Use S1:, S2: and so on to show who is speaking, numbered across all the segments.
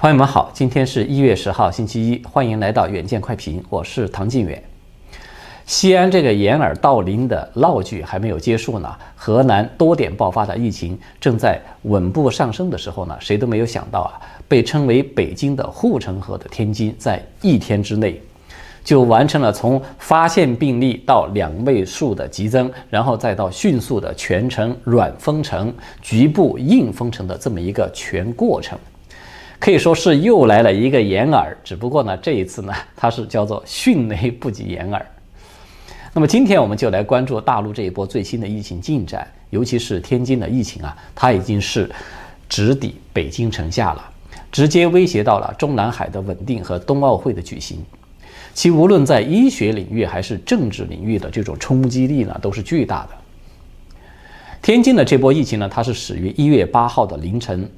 S1: 朋友们好，今天是一月十号，星期一，欢迎来到远见快评，我是唐晋远。西安这个掩耳盗铃的闹剧还没有结束呢，河南多点爆发的疫情正在稳步上升的时候呢，谁都没有想到啊，被称为北京的护城河的天津，在一天之内就完成了从发现病例到两位数的急增，然后再到迅速的全城软封城、局部硬封城的这么一个全过程。可以说是又来了一个掩耳，只不过呢，这一次呢，它是叫做迅雷不及掩耳。那么今天我们就来关注大陆这一波最新的疫情进展，尤其是天津的疫情啊，它已经是直抵北京城下了，直接威胁到了中南海的稳定和冬奥会的举行。其无论在医学领域还是政治领域的这种冲击力呢，都是巨大的。天津的这波疫情呢，它是始于一月八号的凌晨。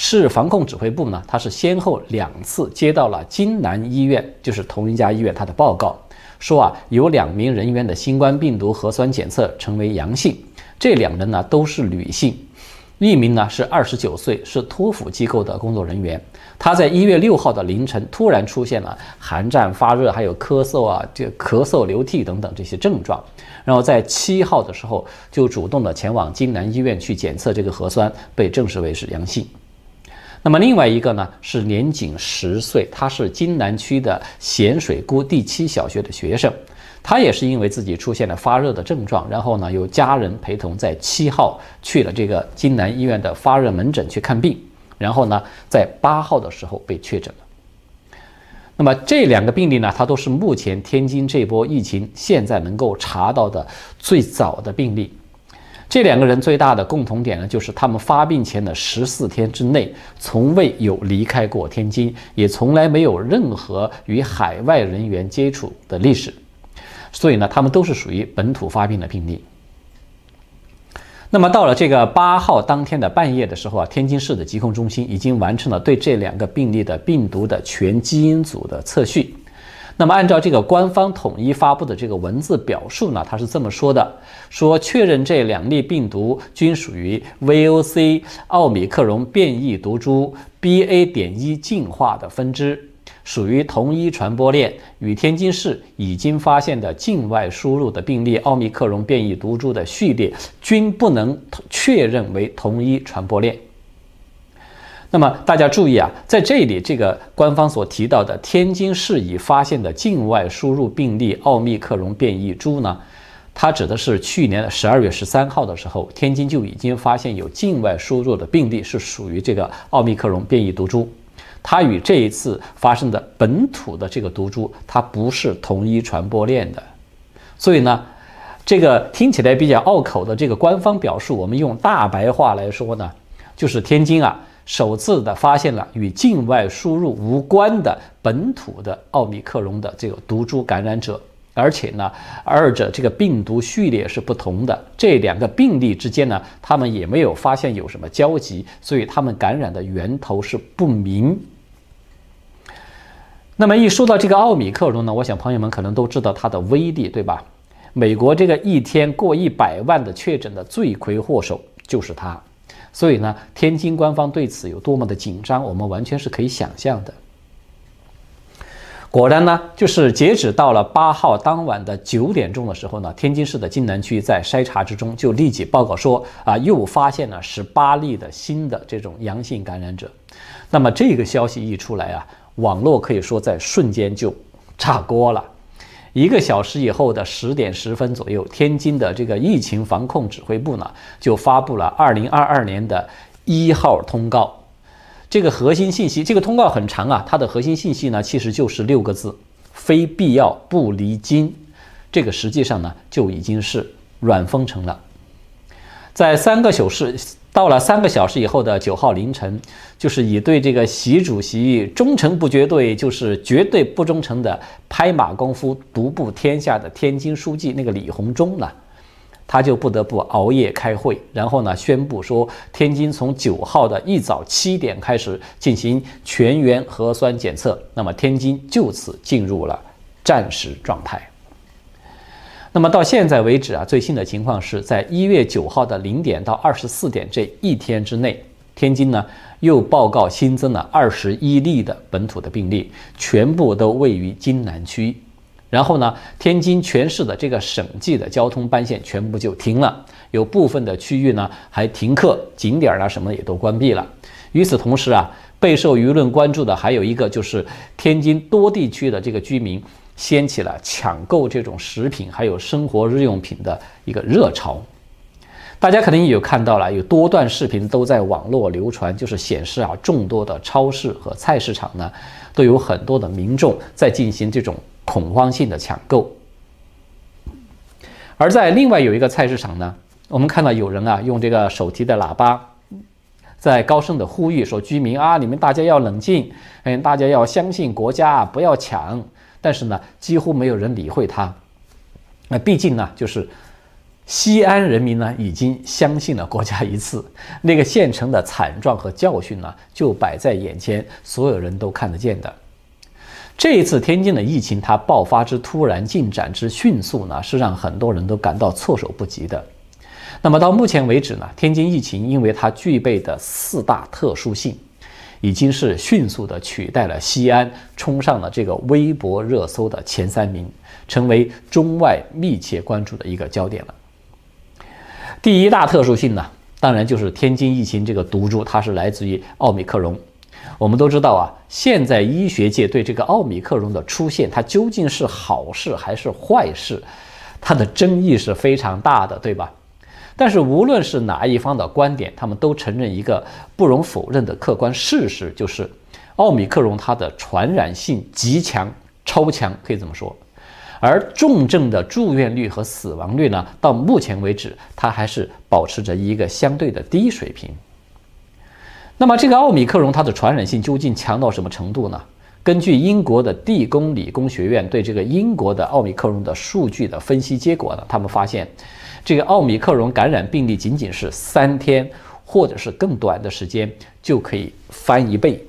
S1: 市防控指挥部呢，它是先后两次接到了金南医院，就是同一家医院，它的报告说啊，有两名人员的新冠病毒核酸检测成为阳性，这两人呢都是女性，一名呢是二十九岁，是托福机构的工作人员，他在一月六号的凌晨突然出现了寒战、发热，还有咳嗽啊，这咳嗽、流涕等等这些症状，然后在七号的时候就主动的前往金南医院去检测这个核酸，被证实为是阳性。那么另外一个呢，是年仅十岁，他是津南区的咸水沽第七小学的学生，他也是因为自己出现了发热的症状，然后呢，由家人陪同在七号去了这个津南医院的发热门诊去看病，然后呢，在八号的时候被确诊了。那么这两个病例呢，它都是目前天津这波疫情现在能够查到的最早的病例。这两个人最大的共同点呢，就是他们发病前的十四天之内，从未有离开过天津，也从来没有任何与海外人员接触的历史，所以呢，他们都是属于本土发病的病例。那么到了这个八号当天的半夜的时候啊，天津市的疾控中心已经完成了对这两个病例的病毒的全基因组的测序。那么，按照这个官方统一发布的这个文字表述呢，他是这么说的：说确认这两例病毒均属于 VOC 奥米克戎变异毒株 BA. 点一进化的分支，属于同一传播链，与天津市已经发现的境外输入的病例奥密克戎变异毒株的序列均不能确认为同一传播链。那么大家注意啊，在这里这个官方所提到的天津市已发现的境外输入病例奥密克戎变异株呢，它指的是去年的十二月十三号的时候，天津就已经发现有境外输入的病例是属于这个奥密克戎变异毒株，它与这一次发生的本土的这个毒株它不是同一传播链的，所以呢，这个听起来比较拗口的这个官方表述，我们用大白话来说呢，就是天津啊。首次的发现了与境外输入无关的本土的奥密克戎的这个毒株感染者，而且呢，二者这个病毒序列是不同的，这两个病例之间呢，他们也没有发现有什么交集，所以他们感染的源头是不明。那么一说到这个奥密克戎呢，我想朋友们可能都知道它的威力，对吧？美国这个一天过一百万的确诊的罪魁祸首就是它。所以呢，天津官方对此有多么的紧张，我们完全是可以想象的。果然呢，就是截止到了八号当晚的九点钟的时候呢，天津市的津南区在筛查之中就立即报告说啊，又发现了十八例的新的这种阳性感染者。那么这个消息一出来啊，网络可以说在瞬间就炸锅了。一个小时以后的十点十分左右，天津的这个疫情防控指挥部呢，就发布了二零二二年的一号通告。这个核心信息，这个通告很长啊，它的核心信息呢，其实就是六个字：非必要不离京。这个实际上呢，就已经是软封城了。在三个小时。到了三个小时以后的九号凌晨，就是以对这个习主席忠诚不绝对，就是绝对不忠诚的拍马功夫独步天下的天津书记那个李鸿忠呢，他就不得不熬夜开会，然后呢宣布说，天津从九号的一早七点开始进行全员核酸检测，那么天津就此进入了战时状态。那么到现在为止啊，最新的情况是在一月九号的零点到二十四点这一天之内，天津呢又报告新增了二十一例的本土的病例，全部都位于津南区。然后呢，天津全市的这个省际的交通班线全部就停了，有部分的区域呢还停课，景点啊什么也都关闭了。与此同时啊，备受舆论关注的还有一个就是天津多地区的这个居民掀起了抢购这种食品还有生活日用品的一个热潮。大家肯定也有看到了，有多段视频都在网络流传，就是显示啊，众多的超市和菜市场呢，都有很多的民众在进行这种。恐慌性的抢购，而在另外有一个菜市场呢，我们看到有人啊用这个手提的喇叭，在高声的呼吁说：“居民啊，你们大家要冷静，嗯，大家要相信国家，不要抢。”但是呢，几乎没有人理会他。那毕竟呢，就是西安人民呢已经相信了国家一次，那个县城的惨状和教训呢就摆在眼前，所有人都看得见的。这一次天津的疫情，它爆发之突然、进展之迅速呢，是让很多人都感到措手不及的。那么到目前为止呢，天津疫情因为它具备的四大特殊性，已经是迅速的取代了西安，冲上了这个微博热搜的前三名，成为中外密切关注的一个焦点了。第一大特殊性呢，当然就是天津疫情这个毒株，它是来自于奥密克戎。我们都知道啊，现在医学界对这个奥密克戎的出现，它究竟是好事还是坏事，它的争议是非常大的，对吧？但是无论是哪一方的观点，他们都承认一个不容否认的客观事实，就是奥米克戎它的传染性极强、超强，可以这么说。而重症的住院率和死亡率呢，到目前为止，它还是保持着一个相对的低水平。那么这个奥米克戎它的传染性究竟强到什么程度呢？根据英国的地宫理工学院对这个英国的奥米克戎的数据的分析结果呢，他们发现，这个奥米克戎感染病例仅仅是三天或者是更短的时间就可以翻一倍。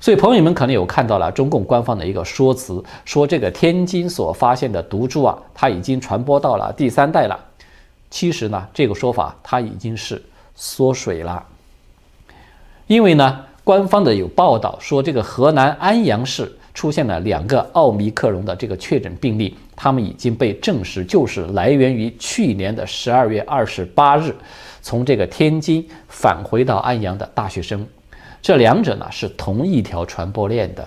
S1: 所以朋友们可能有看到了中共官方的一个说辞，说这个天津所发现的毒株啊，它已经传播到了第三代了。其实呢，这个说法它已经是缩水了。因为呢，官方的有报道说，这个河南安阳市出现了两个奥密克戎的这个确诊病例，他们已经被证实就是来源于去年的十二月二十八日从这个天津返回到安阳的大学生，这两者呢是同一条传播链的。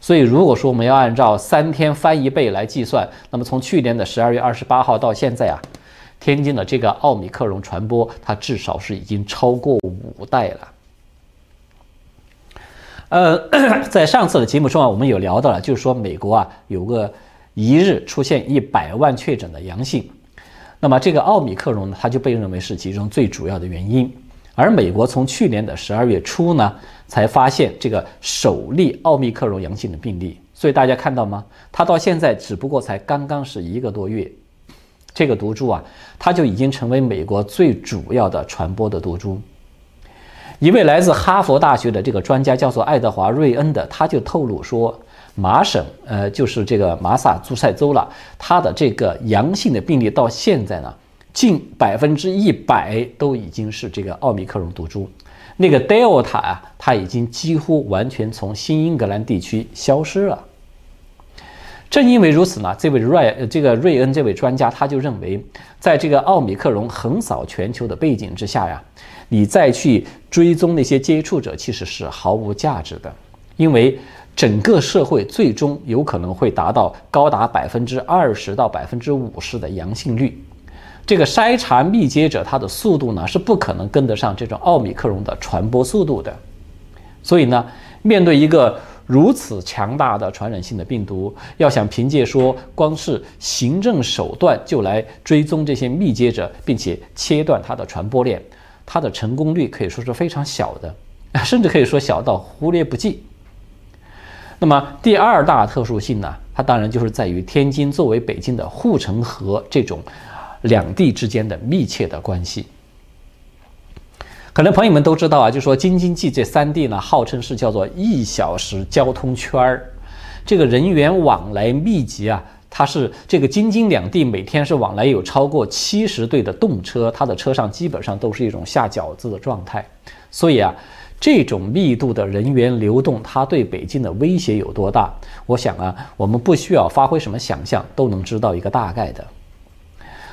S1: 所以，如果说我们要按照三天翻一倍来计算，那么从去年的十二月二十八号到现在啊，天津的这个奥密克戎传播，它至少是已经超过五代了。呃，在上次的节目中啊，我们有聊到了，就是说美国啊有个一日出现一百万确诊的阳性，那么这个奥密克戎呢，它就被认为是其中最主要的原因。而美国从去年的十二月初呢，才发现这个首例奥密克戎阳性的病例，所以大家看到吗？它到现在只不过才刚刚是一个多月，这个毒株啊，它就已经成为美国最主要的传播的毒株。一位来自哈佛大学的这个专家叫做爱德华·瑞恩的，他就透露说，麻省，呃，就是这个马萨诸塞州了，他的这个阳性的病例到现在呢，近百分之一百都已经是这个奥密克戎毒株，那个 Delta 啊，它已经几乎完全从新英格兰地区消失了。正因为如此呢，这位瑞这个瑞恩这位专家他就认为，在这个奥密克戎横扫全球的背景之下呀。你再去追踪那些接触者，其实是毫无价值的，因为整个社会最终有可能会达到高达百分之二十到百分之五十的阳性率，这个筛查密接者它的速度呢是不可能跟得上这种奥密克戎的传播速度的，所以呢，面对一个如此强大的传染性的病毒，要想凭借说光是行政手段就来追踪这些密接者，并且切断它的传播链。它的成功率可以说是非常小的，甚至可以说小到忽略不计。那么第二大特殊性呢？它当然就是在于天津作为北京的护城河这种两地之间的密切的关系。可能朋友们都知道啊，就说京津冀这三地呢，号称是叫做一小时交通圈儿，这个人员往来密集啊。它是这个京津两地每天是往来有超过七十对的动车，它的车上基本上都是一种下饺子的状态，所以啊，这种密度的人员流动，它对北京的威胁有多大？我想啊，我们不需要发挥什么想象，都能知道一个大概的。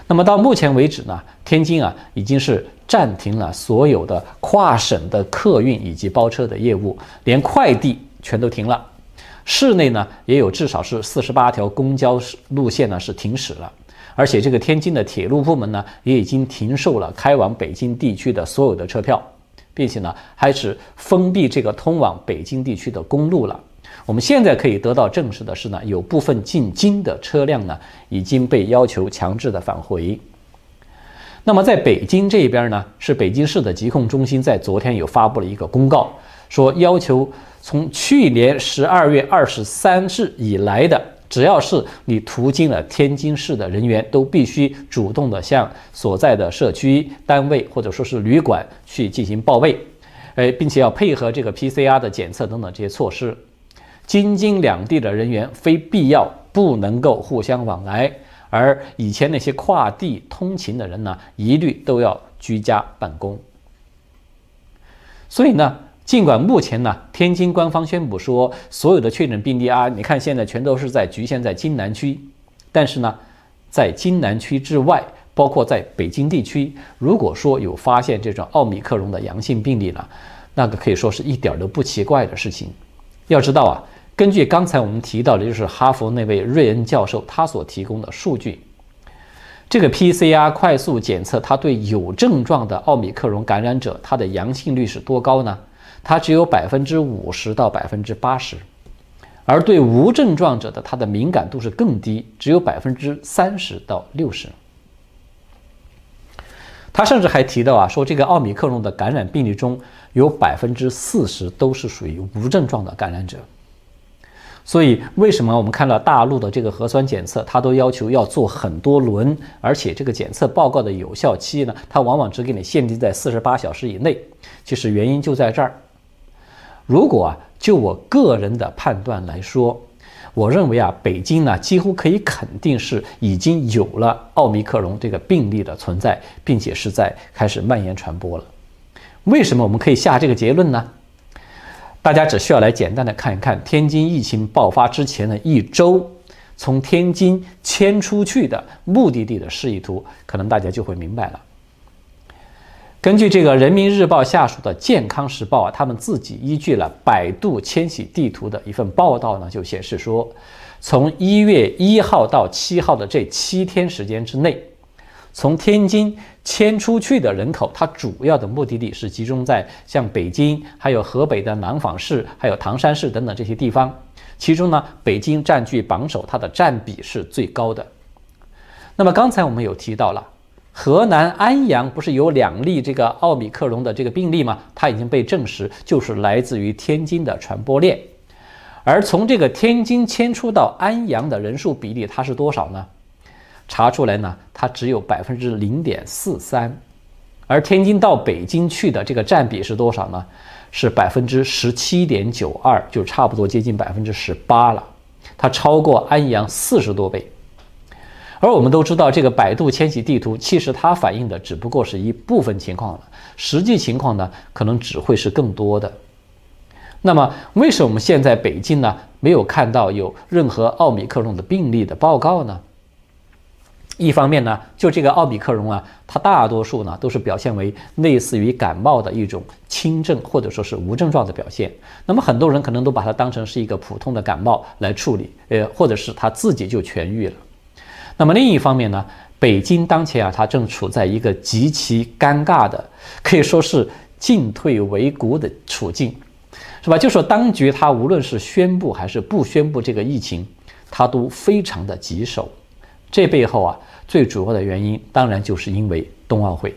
S1: 那么到目前为止呢，天津啊已经是暂停了所有的跨省的客运以及包车的业务，连快递全都停了。市内呢也有至少是四十八条公交路线呢是停驶了，而且这个天津的铁路部门呢也已经停售了开往北京地区的所有的车票，并且呢开始封闭这个通往北京地区的公路了。我们现在可以得到证实的是呢，有部分进京的车辆呢已经被要求强制的返回。那么在北京这边呢，是北京市的疾控中心在昨天有发布了一个公告，说要求从去年十二月二十三日以来的，只要是你途经了天津市的人员，都必须主动的向所在的社区单位或者说是旅馆去进行报备，哎，并且要配合这个 PCR 的检测等等这些措施。京津两地的人员非必要不能够互相往来，而以前那些跨地通勤的人呢，一律都要居家办公。所以呢，尽管目前呢，天津官方宣布说所有的确诊病例啊，你看现在全都是在局限在津南区，但是呢，在津南区之外，包括在北京地区，如果说有发现这种奥密克戎的阳性病例呢，那个可以说是一点都不奇怪的事情。要知道啊。根据刚才我们提到的，就是哈佛那位瑞恩教授他所提供的数据，这个 PCR 快速检测，它对有症状的奥密克戎感染者，它的阳性率是多高呢？它只有百分之五十到百分之八十，而对无症状者的，它的敏感度是更低，只有百分之三十到六十。他甚至还提到啊，说这个奥密克戎的感染病例中有百分之四十都是属于无症状的感染者。所以，为什么我们看到大陆的这个核酸检测，它都要求要做很多轮，而且这个检测报告的有效期呢，它往往只给你限定在四十八小时以内。其实原因就在这儿。如果啊，就我个人的判断来说，我认为啊，北京呢几乎可以肯定是已经有了奥密克戎这个病例的存在，并且是在开始蔓延传播了。为什么我们可以下这个结论呢？大家只需要来简单的看一看天津疫情爆发之前的一周，从天津迁出去的目的地的示意图，可能大家就会明白了。根据这个人民日报下属的健康时报啊，他们自己依据了百度迁徙地图的一份报道呢，就显示说，从一月一号到七号的这七天时间之内。从天津迁出去的人口，它主要的目的地是集中在像北京、还有河北的廊坊市、还有唐山市等等这些地方。其中呢，北京占据榜首，它的占比是最高的。那么刚才我们有提到了，河南安阳不是有两例这个奥米克戎的这个病例吗？它已经被证实就是来自于天津的传播链。而从这个天津迁出到安阳的人数比例，它是多少呢？查出来呢，它只有百分之零点四三，而天津到北京去的这个占比是多少呢？是百分之十七点九二，就差不多接近百分之十八了，它超过安阳四十多倍。而我们都知道，这个百度迁徙地图其实它反映的只不过是一部分情况了，实际情况呢，可能只会是更多的。那么，为什么现在北京呢没有看到有任何奥密克戎的病例的报告呢？一方面呢，就这个奥比克戎啊，它大多数呢都是表现为类似于感冒的一种轻症或者说是无症状的表现。那么很多人可能都把它当成是一个普通的感冒来处理，呃，或者是他自己就痊愈了。那么另一方面呢，北京当前啊，它正处在一个极其尴尬的，可以说是进退维谷的处境，是吧？就说当局它无论是宣布还是不宣布这个疫情，它都非常的棘手。这背后啊，最主要的原因当然就是因为冬奥会。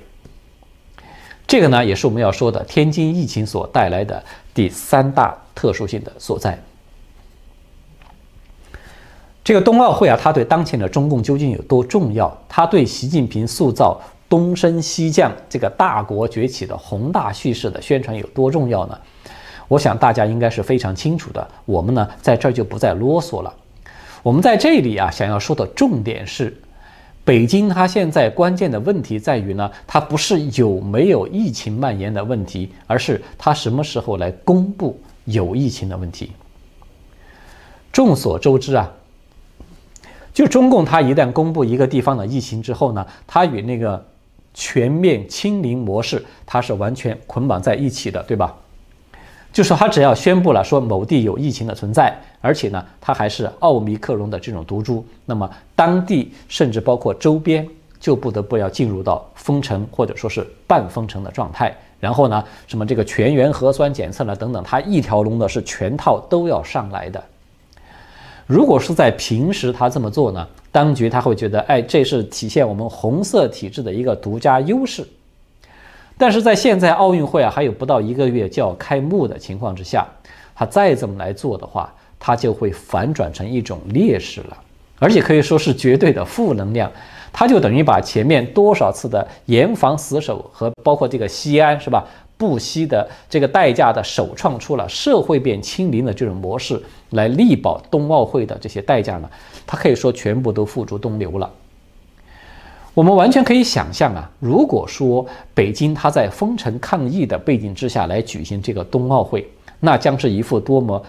S1: 这个呢，也是我们要说的天津疫情所带来的第三大特殊性的所在。这个冬奥会啊，它对当前的中共究竟有多重要？它对习近平塑造东升西降这个大国崛起的宏大叙事的宣传有多重要呢？我想大家应该是非常清楚的。我们呢，在这儿就不再啰嗦了。我们在这里啊，想要说的重点是，北京它现在关键的问题在于呢，它不是有没有疫情蔓延的问题，而是它什么时候来公布有疫情的问题。众所周知啊，就中共它一旦公布一个地方的疫情之后呢，它与那个全面清零模式它是完全捆绑在一起的，对吧？就是他只要宣布了说某地有疫情的存在，而且呢，它还是奥密克戎的这种毒株，那么当地甚至包括周边就不得不要进入到封城或者说是半封城的状态。然后呢，什么这个全员核酸检测呢等等，它一条龙的是全套都要上来的。如果是在平时他这么做呢，当局他会觉得，哎，这是体现我们红色体制的一个独家优势。但是在现在奥运会啊还有不到一个月就要开幕的情况之下，他再这么来做的话，他就会反转成一种劣势了，而且可以说是绝对的负能量。他就等于把前面多少次的严防死守和包括这个西安是吧，不惜的这个代价的首创出了社会变清零的这种模式来力保冬奥会的这些代价呢，他可以说全部都付诸东流了。我们完全可以想象啊，如果说北京它在封城抗疫的背景之下来举行这个冬奥会，那将是一幅多么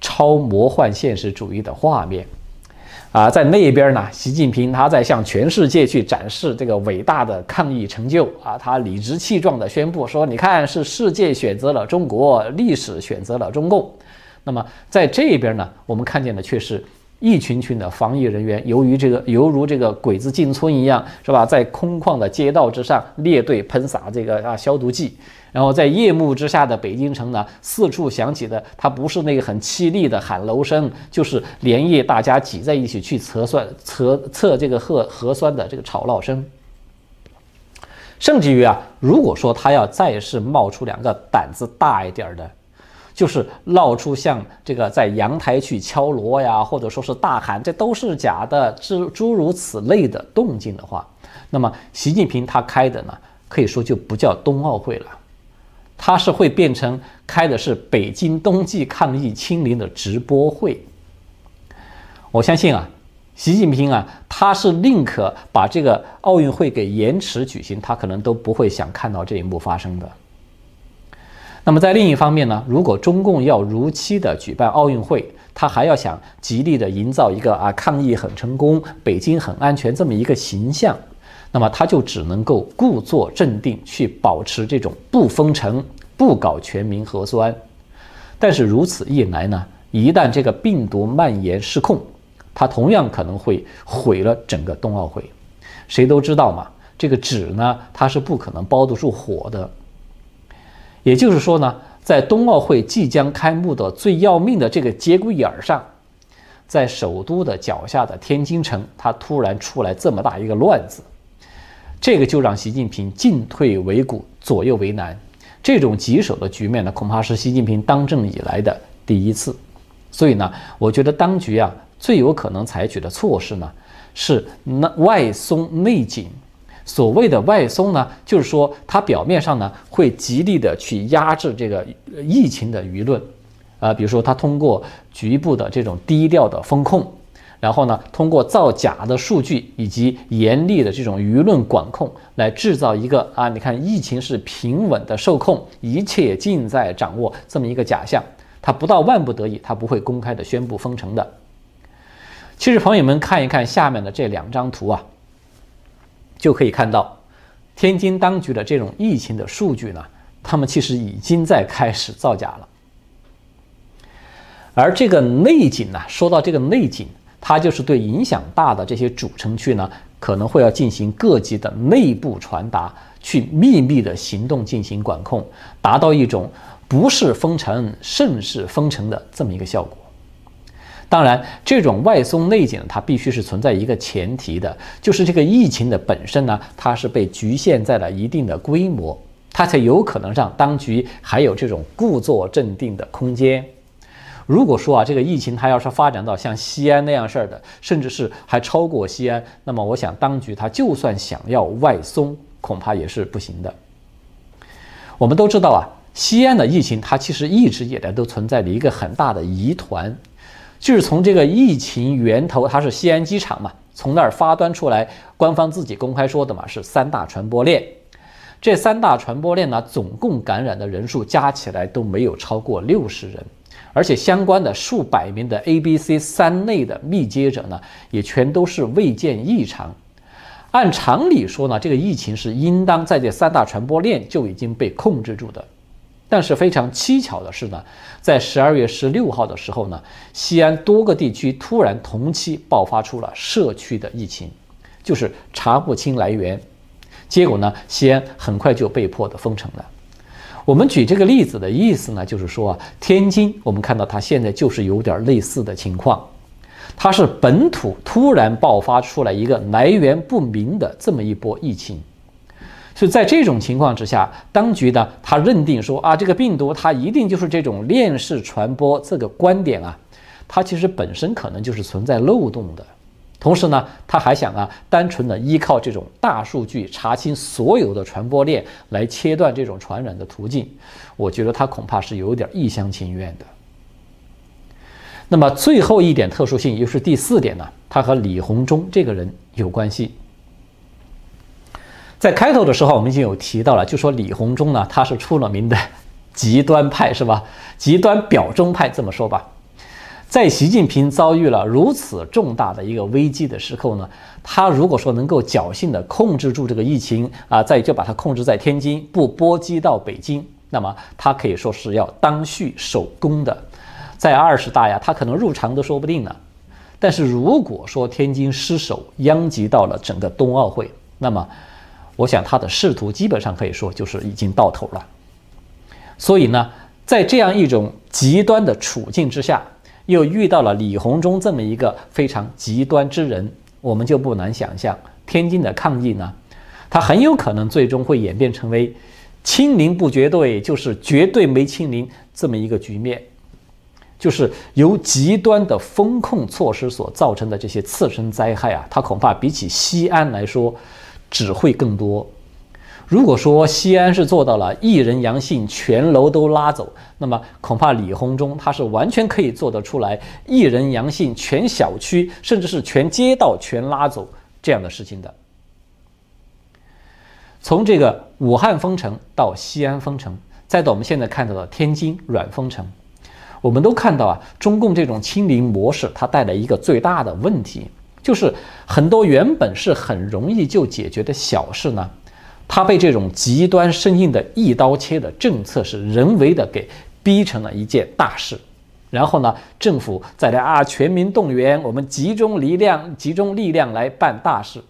S1: 超魔幻现实主义的画面啊！在那边呢，习近平他在向全世界去展示这个伟大的抗疫成就啊，他理直气壮地宣布说：“你看，是世界选择了中国，历史选择了中共。”那么在这边呢，我们看见的却是。一群群的防疫人员，由于这个犹如这个鬼子进村一样，是吧？在空旷的街道之上列队喷洒这个啊消毒剂，然后在夜幕之下的北京城呢，四处响起的，它不是那个很凄厉的喊楼声，就是连夜大家挤在一起去测算测测这个核核酸的这个吵闹声。甚至于啊，如果说他要再是冒出两个胆子大一点的。就是闹出像这个在阳台去敲锣呀，或者说是大喊“这都是假的”诸诸如此类的动静的话，那么习近平他开的呢，可以说就不叫冬奥会了，他是会变成开的是北京冬季抗疫清零的直播会。我相信啊，习近平啊，他是宁可把这个奥运会给延迟举行，他可能都不会想看到这一幕发生的。那么在另一方面呢，如果中共要如期的举办奥运会，他还要想极力的营造一个啊抗疫很成功、北京很安全这么一个形象，那么他就只能够故作镇定，去保持这种不封城、不搞全民核酸。但是如此一来呢，一旦这个病毒蔓延失控，它同样可能会毁了整个冬奥会。谁都知道嘛，这个纸呢，它是不可能包得住火的。也就是说呢，在冬奥会即将开幕的最要命的这个节骨眼上，在首都的脚下的天津城，它突然出来这么大一个乱子，这个就让习近平进退维谷、左右为难。这种棘手的局面呢，恐怕是习近平当政以来的第一次。所以呢，我觉得当局啊，最有可能采取的措施呢，是那外松内紧。所谓的外松呢，就是说它表面上呢会极力的去压制这个疫情的舆论，啊，比如说它通过局部的这种低调的风控，然后呢通过造假的数据以及严厉的这种舆论管控来制造一个啊，你看疫情是平稳的受控，一切尽在掌握这么一个假象。它不到万不得已，它不会公开的宣布封城的。其实朋友们看一看下面的这两张图啊。就可以看到，天津当局的这种疫情的数据呢，他们其实已经在开始造假了。而这个内紧呢，说到这个内紧，它就是对影响大的这些主城区呢，可能会要进行各级的内部传达，去秘密的行动进行管控，达到一种不是封城胜是封城的这么一个效果。当然，这种外松内紧，它必须是存在一个前提的，就是这个疫情的本身呢，它是被局限在了一定的规模，它才有可能让当局还有这种故作镇定的空间。如果说啊，这个疫情它要是发展到像西安那样事儿的，甚至是还超过西安，那么我想当局它就算想要外松，恐怕也是不行的。我们都知道啊，西安的疫情它其实一直以来都存在着一个很大的疑团。就是从这个疫情源头，它是西安机场嘛，从那儿发端出来，官方自己公开说的嘛，是三大传播链。这三大传播链呢，总共感染的人数加起来都没有超过六十人，而且相关的数百名的 A、B、C 三类的密接者呢，也全都是未见异常。按常理说呢，这个疫情是应当在这三大传播链就已经被控制住的。但是非常蹊跷的是呢，在十二月十六号的时候呢，西安多个地区突然同期爆发出了社区的疫情，就是查不清来源。结果呢，西安很快就被迫的封城了。我们举这个例子的意思呢，就是说啊，天津我们看到它现在就是有点类似的情况，它是本土突然爆发出来一个来源不明的这么一波疫情。所以在这种情况之下，当局呢，他认定说啊，这个病毒它一定就是这种链式传播这个观点啊，它其实本身可能就是存在漏洞的。同时呢，他还想啊，单纯的依靠这种大数据查清所有的传播链来切断这种传染的途径，我觉得他恐怕是有点一厢情愿的。那么最后一点特殊性，又是第四点呢，他和李鸿忠这个人有关系。在开头的时候，我们已经有提到了，就说李鸿忠呢，他是出了名的极端派，是吧？极端表忠派，这么说吧。在习近平遭遇了如此重大的一个危机的时候呢，他如果说能够侥幸的控制住这个疫情啊，再就把它控制在天津，不波及到北京，那么他可以说是要当续守功的，在二十大呀，他可能入常都说不定呢。但是如果说天津失守，殃及到了整个冬奥会，那么我想他的仕途基本上可以说就是已经到头了。所以呢，在这样一种极端的处境之下。又遇到了李鸿忠这么一个非常极端之人，我们就不难想象，天津的抗议呢，它很有可能最终会演变成为清零不绝对，就是绝对没清零这么一个局面，就是由极端的风控措施所造成的这些次生灾害啊，它恐怕比起西安来说，只会更多。如果说西安是做到了一人阳性全楼都拉走，那么恐怕李鸿忠他是完全可以做得出来一人阳性全小区甚至是全街道全拉走这样的事情的。从这个武汉封城到西安封城，再到我们现在看到的天津软封城，我们都看到啊，中共这种清零模式它带来一个最大的问题，就是很多原本是很容易就解决的小事呢。它被这种极端生硬的一刀切的政策是人为的给逼成了一件大事，然后呢，政府再来啊全民动员，我们集中力量，集中力量来办大事。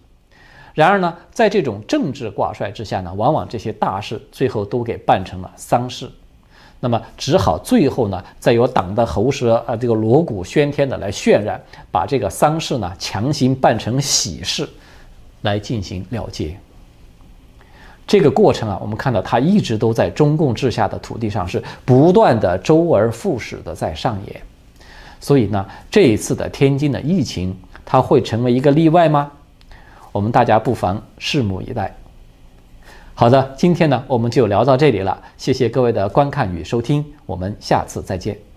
S1: 然而呢，在这种政治挂帅之下呢，往往这些大事最后都给办成了丧事，那么只好最后呢，再由党的喉舌啊这个锣鼓喧天的来渲染，把这个丧事呢强行办成喜事，来进行了结。这个过程啊，我们看到它一直都在中共治下的土地上是不断的周而复始的在上演，所以呢，这一次的天津的疫情，它会成为一个例外吗？我们大家不妨拭目以待。好的，今天呢我们就聊到这里了，谢谢各位的观看与收听，我们下次再见。